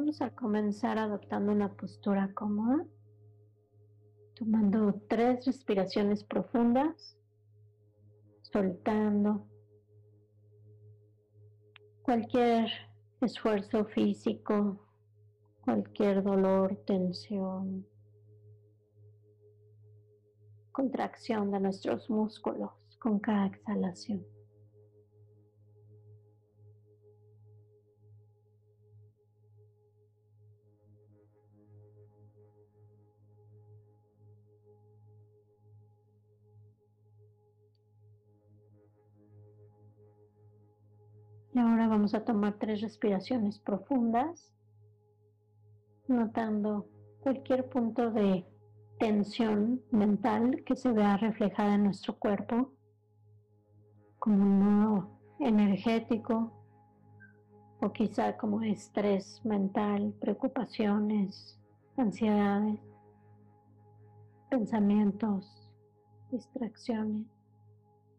Vamos a comenzar adoptando una postura cómoda, tomando tres respiraciones profundas, soltando cualquier esfuerzo físico, cualquier dolor, tensión, contracción de nuestros músculos con cada exhalación. Vamos a tomar tres respiraciones profundas, notando cualquier punto de tensión mental que se vea reflejada en nuestro cuerpo, como un nudo energético o quizá como estrés mental, preocupaciones, ansiedades, pensamientos, distracciones.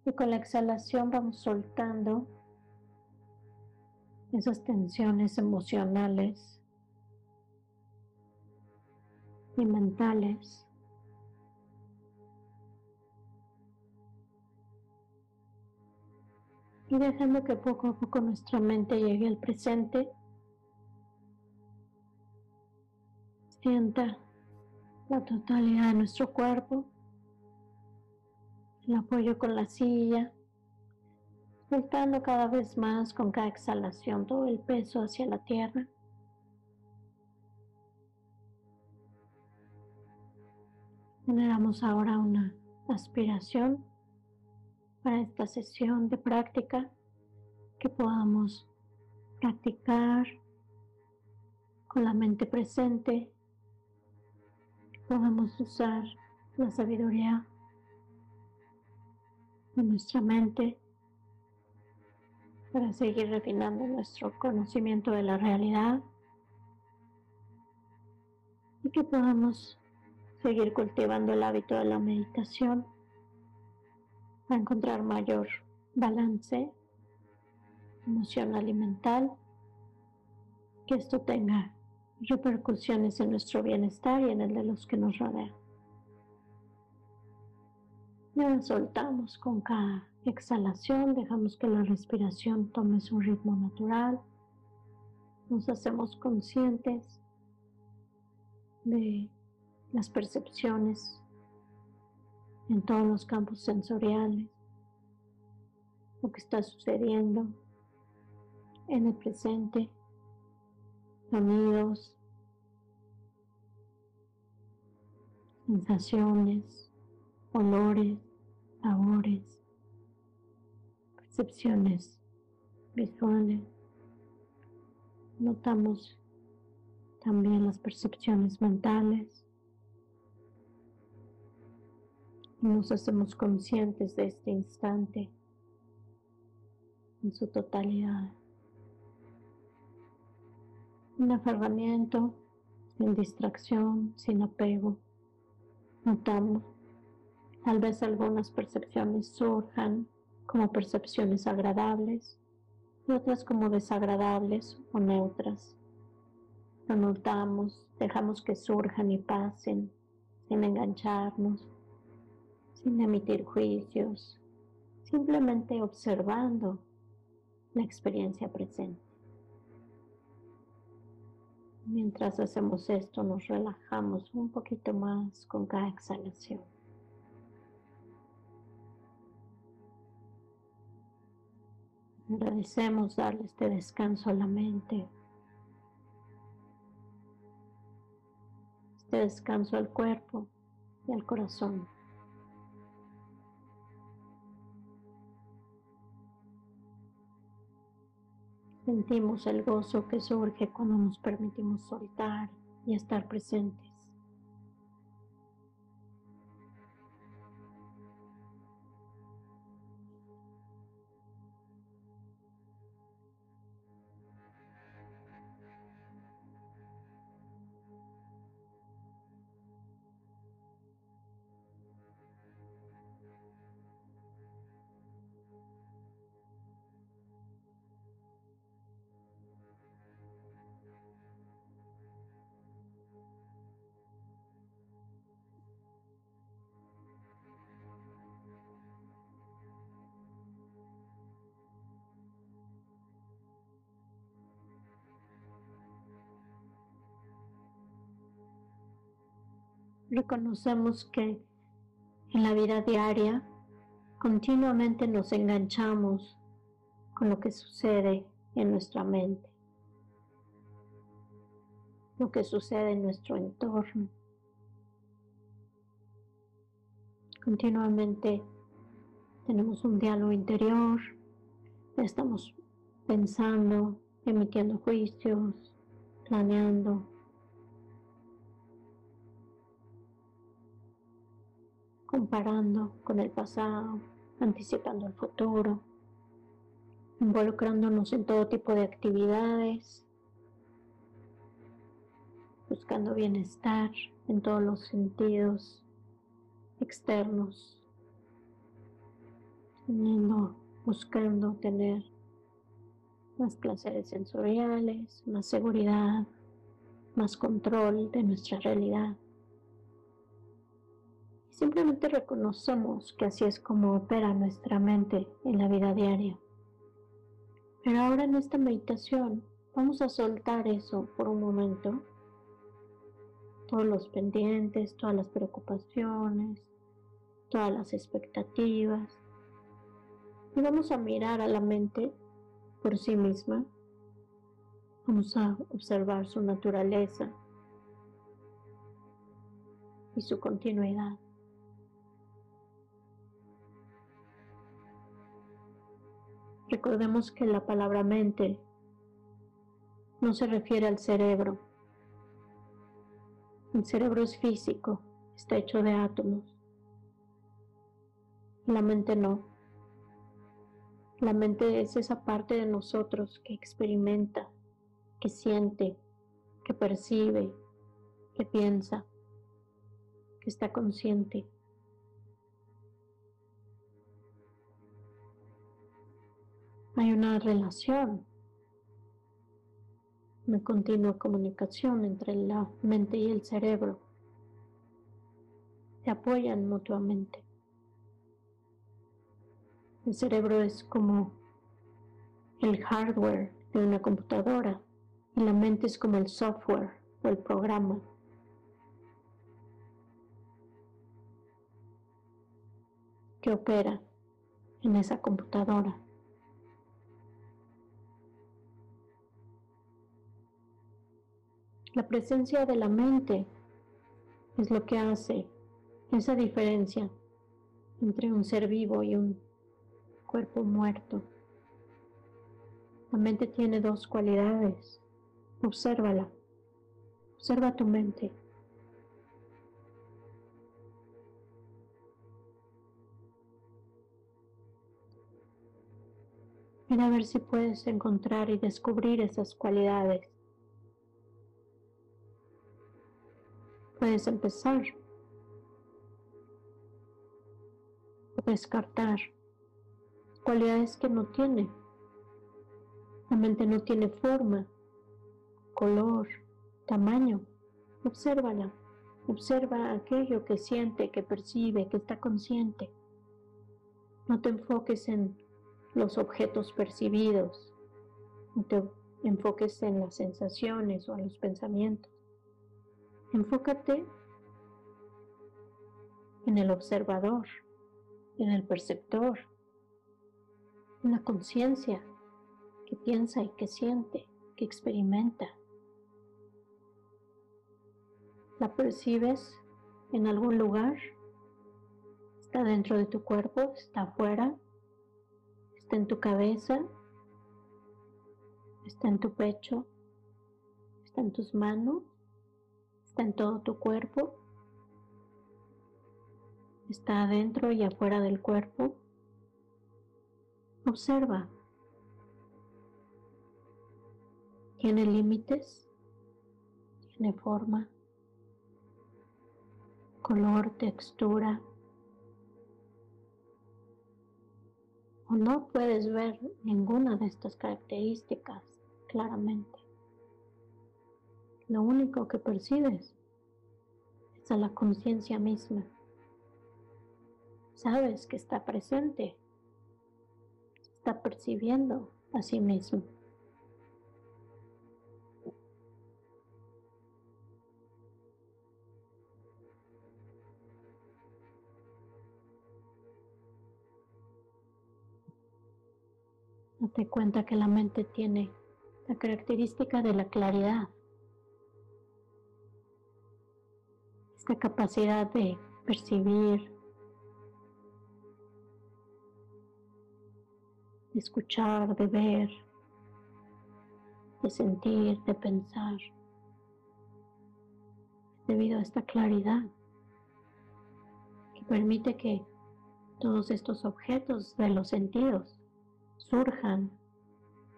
Y con la exhalación vamos soltando esas tensiones emocionales y mentales. Y dejando que poco a poco nuestra mente llegue al presente, sienta la totalidad de nuestro cuerpo, el apoyo con la silla, soltando cada vez más con cada exhalación todo el peso hacia la tierra. Generamos ahora una aspiración para esta sesión de práctica que podamos practicar con la mente presente, que podamos usar la sabiduría de nuestra mente para seguir refinando nuestro conocimiento de la realidad y que podamos seguir cultivando el hábito de la meditación para encontrar mayor balance emocional y mental, que esto tenga repercusiones en nuestro bienestar y en el de los que nos rodean. Y soltamos con cada exhalación, dejamos que la respiración tome su ritmo natural. Nos hacemos conscientes de las percepciones en todos los campos sensoriales, lo que está sucediendo en el presente, sonidos, sensaciones, olores, sabores percepciones visuales. Notamos también las percepciones mentales. Nos hacemos conscientes de este instante en su totalidad. Un aferramiento sin distracción, sin apego. Notamos, tal vez algunas percepciones surjan como percepciones agradables y otras como desagradables o neutras. Lo notamos, dejamos que surjan y pasen sin engancharnos, sin emitir juicios, simplemente observando la experiencia presente. Mientras hacemos esto nos relajamos un poquito más con cada exhalación. Agradecemos darle este descanso a la mente, este descanso al cuerpo y al corazón. Sentimos el gozo que surge cuando nos permitimos soltar y estar presentes. Reconocemos que en la vida diaria continuamente nos enganchamos con lo que sucede en nuestra mente, lo que sucede en nuestro entorno. Continuamente tenemos un diálogo interior, estamos pensando, emitiendo juicios, planeando. Comparando con el pasado, anticipando el futuro, involucrándonos en todo tipo de actividades, buscando bienestar en todos los sentidos externos, teniendo, buscando tener más placeres sensoriales, más seguridad, más control de nuestra realidad. Simplemente reconocemos que así es como opera nuestra mente en la vida diaria. Pero ahora en esta meditación vamos a soltar eso por un momento. Todos los pendientes, todas las preocupaciones, todas las expectativas. Y vamos a mirar a la mente por sí misma. Vamos a observar su naturaleza y su continuidad. Recordemos que la palabra mente no se refiere al cerebro. El cerebro es físico, está hecho de átomos. La mente no. La mente es esa parte de nosotros que experimenta, que siente, que percibe, que piensa, que está consciente. Hay una relación, una continua comunicación entre la mente y el cerebro. Se apoyan mutuamente. El cerebro es como el hardware de una computadora y la mente es como el software o el programa. que opera en esa computadora. La presencia de la mente es lo que hace esa diferencia entre un ser vivo y un cuerpo muerto. La mente tiene dos cualidades. Obsérvala. Observa tu mente. Mira a ver si puedes encontrar y descubrir esas cualidades. Puedes empezar a descartar cualidades que no tiene. La mente no tiene forma, color, tamaño. Obsérvala. Observa aquello que siente, que percibe, que está consciente. No te enfoques en los objetos percibidos. No te enfoques en las sensaciones o en los pensamientos. Enfócate en el observador, en el perceptor, una conciencia que piensa y que siente, que experimenta. ¿La percibes en algún lugar? ¿Está dentro de tu cuerpo? ¿Está afuera? ¿Está en tu cabeza? ¿Está en tu pecho? ¿Está en tus manos? ¿Está en todo tu cuerpo? ¿Está adentro y afuera del cuerpo? Observa. ¿Tiene límites? ¿Tiene forma? ¿Color, textura? ¿O no puedes ver ninguna de estas características claramente? lo único que percibes es a la conciencia misma. Sabes que está presente, está percibiendo a sí mismo. Date cuenta que la mente tiene la característica de la claridad. Esta capacidad de percibir, de escuchar, de ver, de sentir, de pensar, debido a esta claridad que permite que todos estos objetos de los sentidos surjan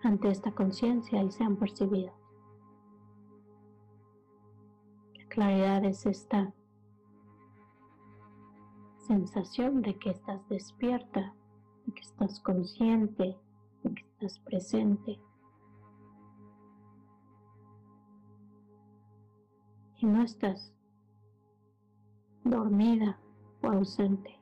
ante esta conciencia y sean percibidos. La claridad es esta sensación de que estás despierta, de que estás consciente, de que estás presente. Y no estás dormida o ausente.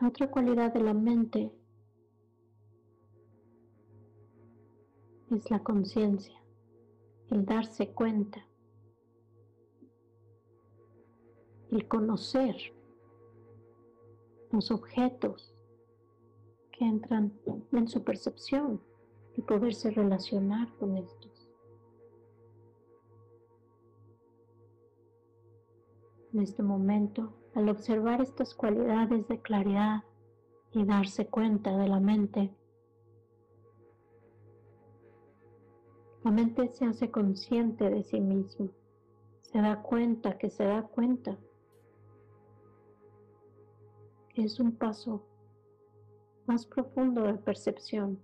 La otra cualidad de la mente es la conciencia, el darse cuenta, el conocer los objetos que entran en su percepción y poderse relacionar con estos. En este momento, al observar estas cualidades de claridad y darse cuenta de la mente, La mente se hace consciente de sí mismo, se da cuenta que se da cuenta. Es un paso más profundo de percepción.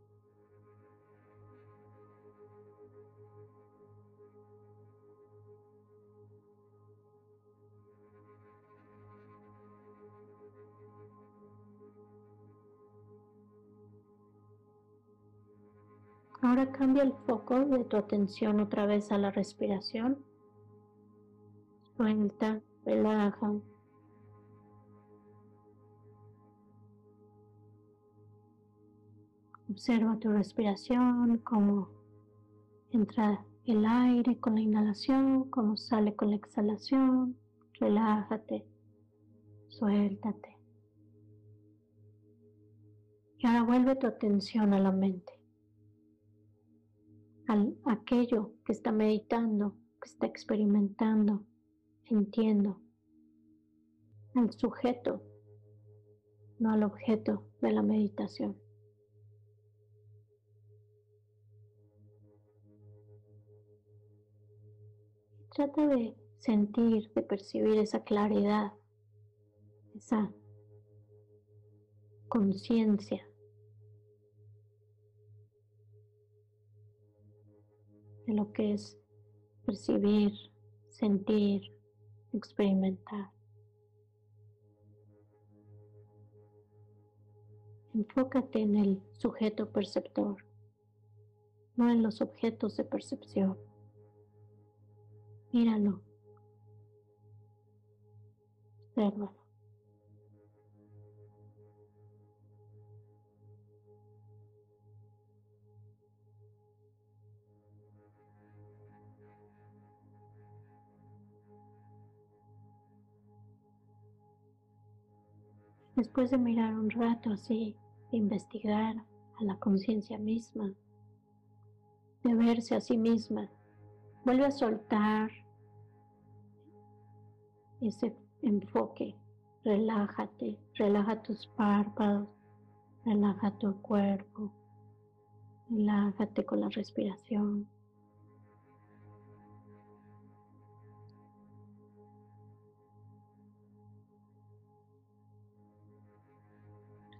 Ahora cambia el foco de tu atención otra vez a la respiración. Suelta, relaja. Observa tu respiración, cómo entra el aire con la inhalación, cómo sale con la exhalación. Relájate, suéltate. Y ahora vuelve tu atención a la mente aquello que está meditando, que está experimentando, sintiendo, al sujeto, no al objeto de la meditación. Trata de sentir, de percibir esa claridad, esa conciencia de lo que es percibir, sentir, experimentar. Enfócate en el sujeto perceptor, no en los objetos de percepción. Míralo. Obsérvalo. Después de mirar un rato así, de investigar a la conciencia misma, de verse a sí misma, vuelve a soltar ese enfoque. Relájate, relaja tus párpados, relaja tu cuerpo, relájate con la respiración.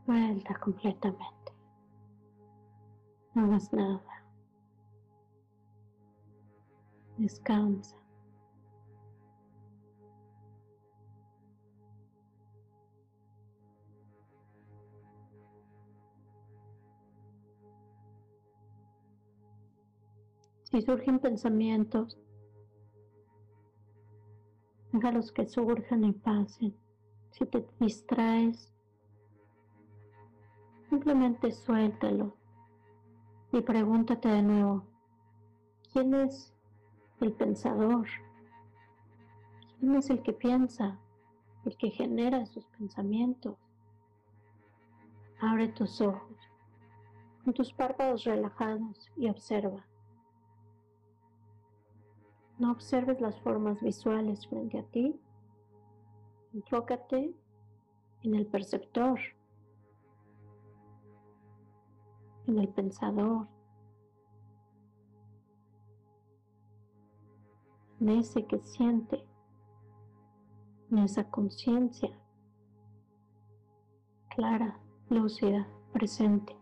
Suelta completamente. No hagas nada. Descansa. Si surgen pensamientos, déjalos que surjan y pasen. Si te distraes, Simplemente suéltalo y pregúntate de nuevo, ¿quién es el pensador ¿Quién es el que piensa? El que genera sus pensamientos. Abre tus ojos con tus párpados relajados y observa. No observes las formas visuales frente a ti. Enfócate en el perceptor, en el pensador, en ese que siente, en esa conciencia clara, lúcida, presente.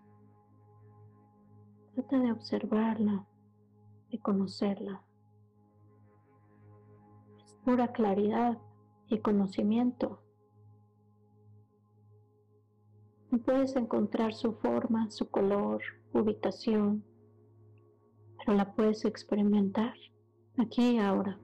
Trata de observarla, de conocerla. Es pura claridad y conocimiento. No puedes encontrar su forma, su color, ubicación, pero la puedes experimentar aquí y ahora.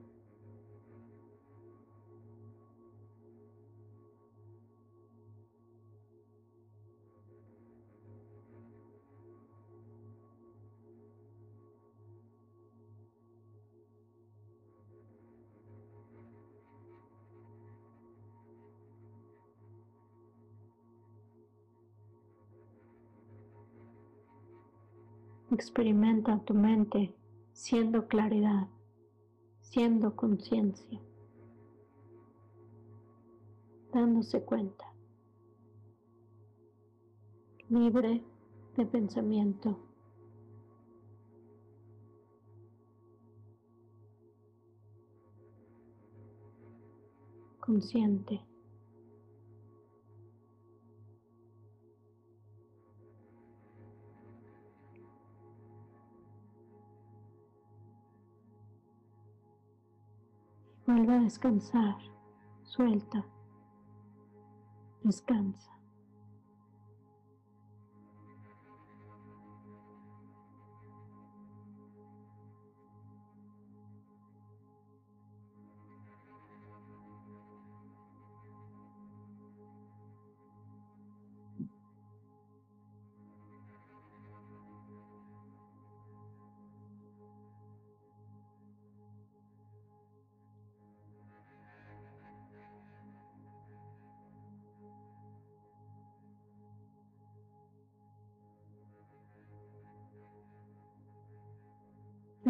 Experimenta tu mente siendo claridad, siendo conciencia, dándose cuenta, libre de pensamiento. consciente. Vuelve a descansar. Suelta. Descansa.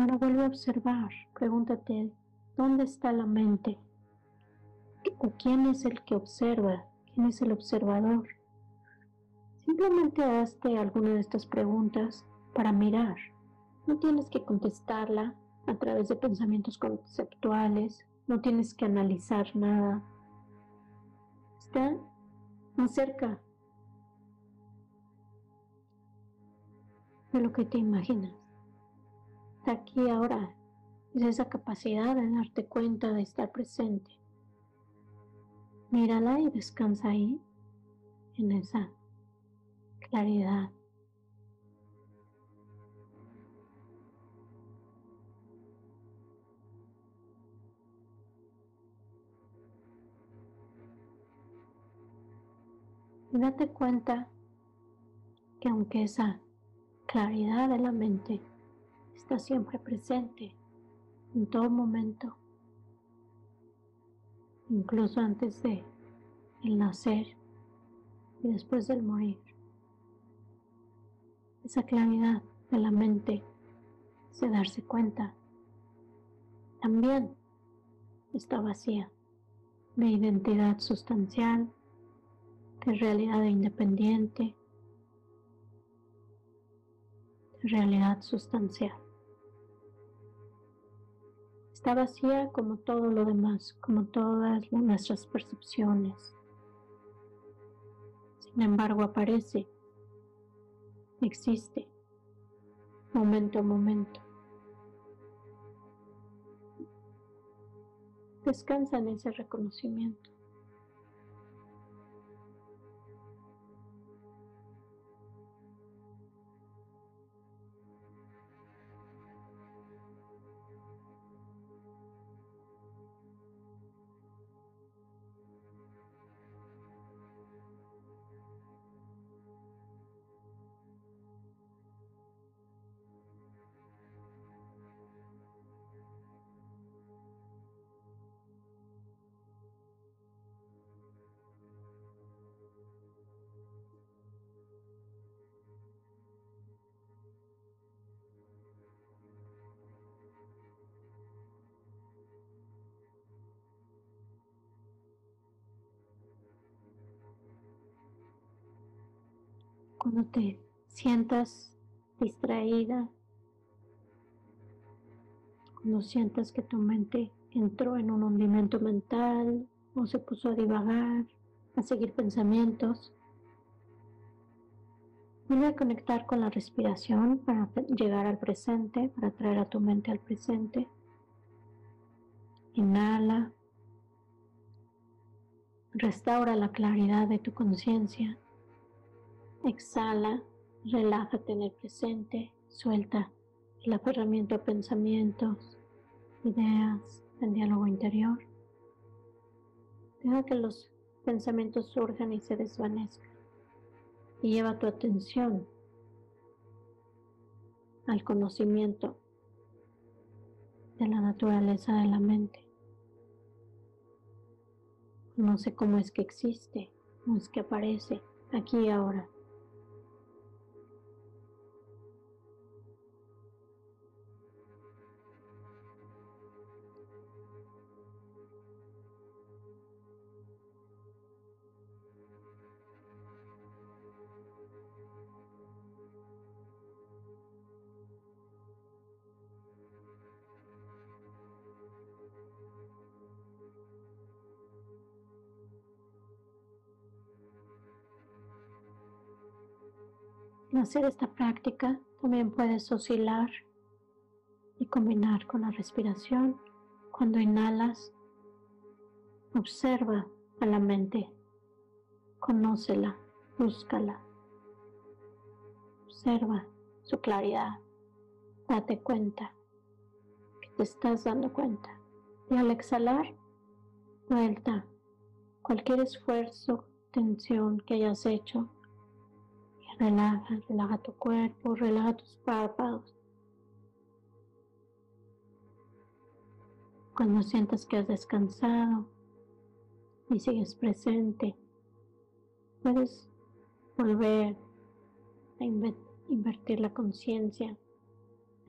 Ahora vuelve a observar, pregúntate, ¿dónde está la mente? ¿O quién es el que observa? ¿Quién es el observador? Simplemente hazte alguna de estas preguntas para mirar. No tienes que contestarla a través de pensamientos conceptuales, no tienes que analizar nada. Está más cerca de lo que te imaginas aquí ahora es esa capacidad de darte cuenta de estar presente. Mírala y descansa ahí, en esa claridad. Y date cuenta que aunque esa claridad de la mente está siempre presente en todo momento, incluso antes de el nacer y después del morir. Esa claridad de la mente de darse cuenta también está vacía de identidad sustancial, de realidad independiente, de realidad sustancial está vacía como todo lo demás, como todas nuestras percepciones. Sin embargo, aparece, existe, momento a momento. Descansa en ese reconocimiento. Cuando te sientas distraída, cuando sientas que tu mente entró en un hundimiento mental o se puso a divagar, a seguir pensamientos, Vuelve a conectar con la respiración para llegar al presente, para traer a tu mente al presente. Inhala. Restaura la claridad de tu conciencia. Exhala. Relájate en el presente. Suelta el aferramiento a pensamientos, ideas, en diálogo interior. Deja que los pensamientos surjan y se desvanezcan y lleva tu atención al conocimiento de la naturaleza de la mente. No sé cómo es que existe, cómo es que aparece aquí y ahora. Al hacer esta práctica también puedes oscilar y combinar con la respiración. Cuando inhalas, observa a la mente, conócela, búscala, observa su claridad, date cuenta que te estás dando cuenta. Y al exhalar, vuelta cualquier esfuerzo, tensión que hayas hecho Relaja, relaja tu cuerpo, relaja tus párpados. Cuando sientas que has descansado y sigues presente, puedes volver a invertir la conciencia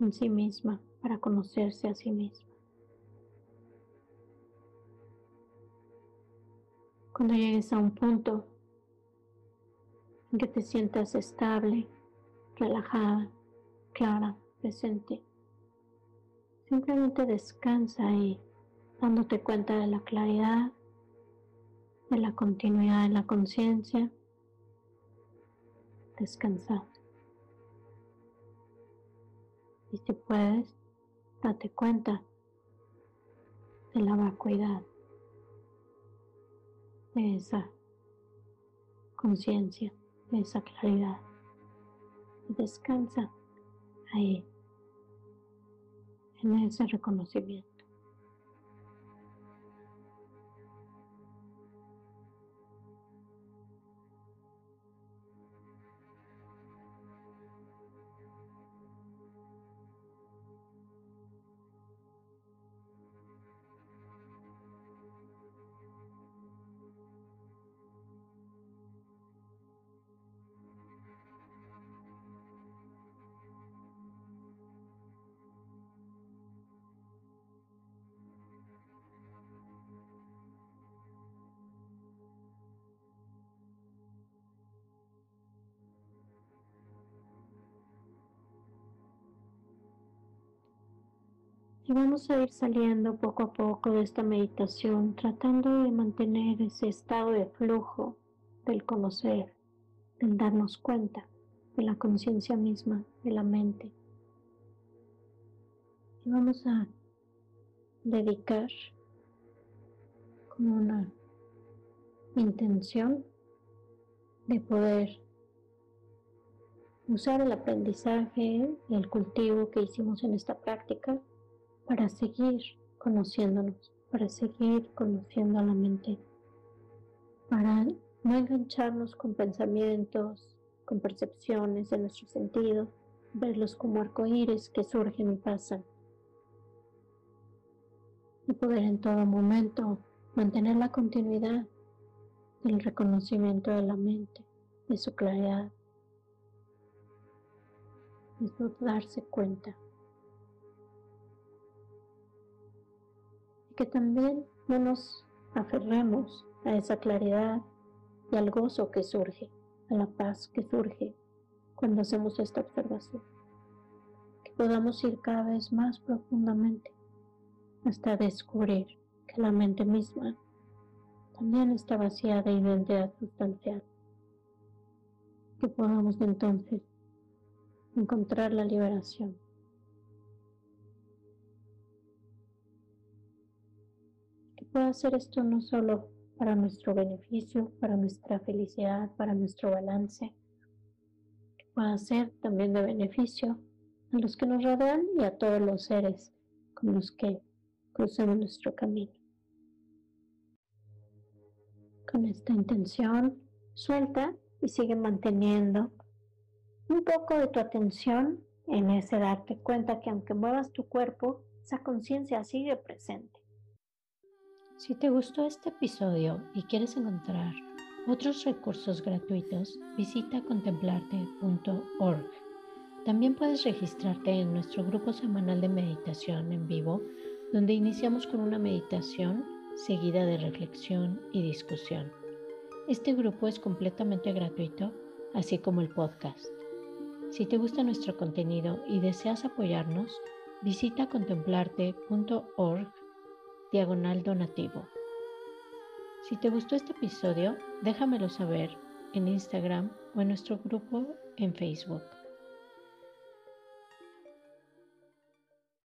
en sí misma para conocerse a sí misma. Cuando llegues a un punto que te sientas estable, relajada, clara, presente. Simplemente descansa ahí, dándote cuenta de la claridad, de la continuidad de la conciencia. Descansa. Y si puedes, date cuenta de la vacuidad, de esa conciencia esa claridad. Y descansa ahí, en ese reconocimiento. Y vamos a ir saliendo poco a poco de esta meditación, tratando de mantener ese estado de flujo del conocer, del darnos cuenta de la conciencia misma, de la mente. Y vamos a dedicar con una intención de poder usar el aprendizaje, el cultivo que hicimos en esta práctica para seguir conociéndonos, para seguir conociendo a la mente, para no engancharnos con pensamientos, con percepciones de nuestro sentido, verlos como arcoíris que surgen y pasan, y poder en todo momento mantener la continuidad del reconocimiento de la mente, de su claridad, de darse cuenta que también no nos aferremos a esa claridad y al gozo que surge, a la paz que surge cuando hacemos esta observación. Que podamos ir cada vez más profundamente hasta descubrir que la mente misma también está vacía de identidad sustancial. Que podamos entonces encontrar la liberación. Que pueda hacer esto no solo para nuestro beneficio, para nuestra felicidad, para nuestro balance, que pueda ser también de beneficio a los que nos rodean y a todos los seres con los que crucemos nuestro camino. Con esta intención, suelta y sigue manteniendo un poco de tu atención en ese darte cuenta que aunque muevas tu cuerpo, esa conciencia sigue presente. Si te gustó este episodio y quieres encontrar otros recursos gratuitos, visita contemplarte.org. También puedes registrarte en nuestro grupo semanal de meditación en vivo, donde iniciamos con una meditación seguida de reflexión y discusión. Este grupo es completamente gratuito, así como el podcast. Si te gusta nuestro contenido y deseas apoyarnos, visita contemplarte.org diagonal donativo. Si te gustó este episodio, déjamelo saber en Instagram o en nuestro grupo en Facebook.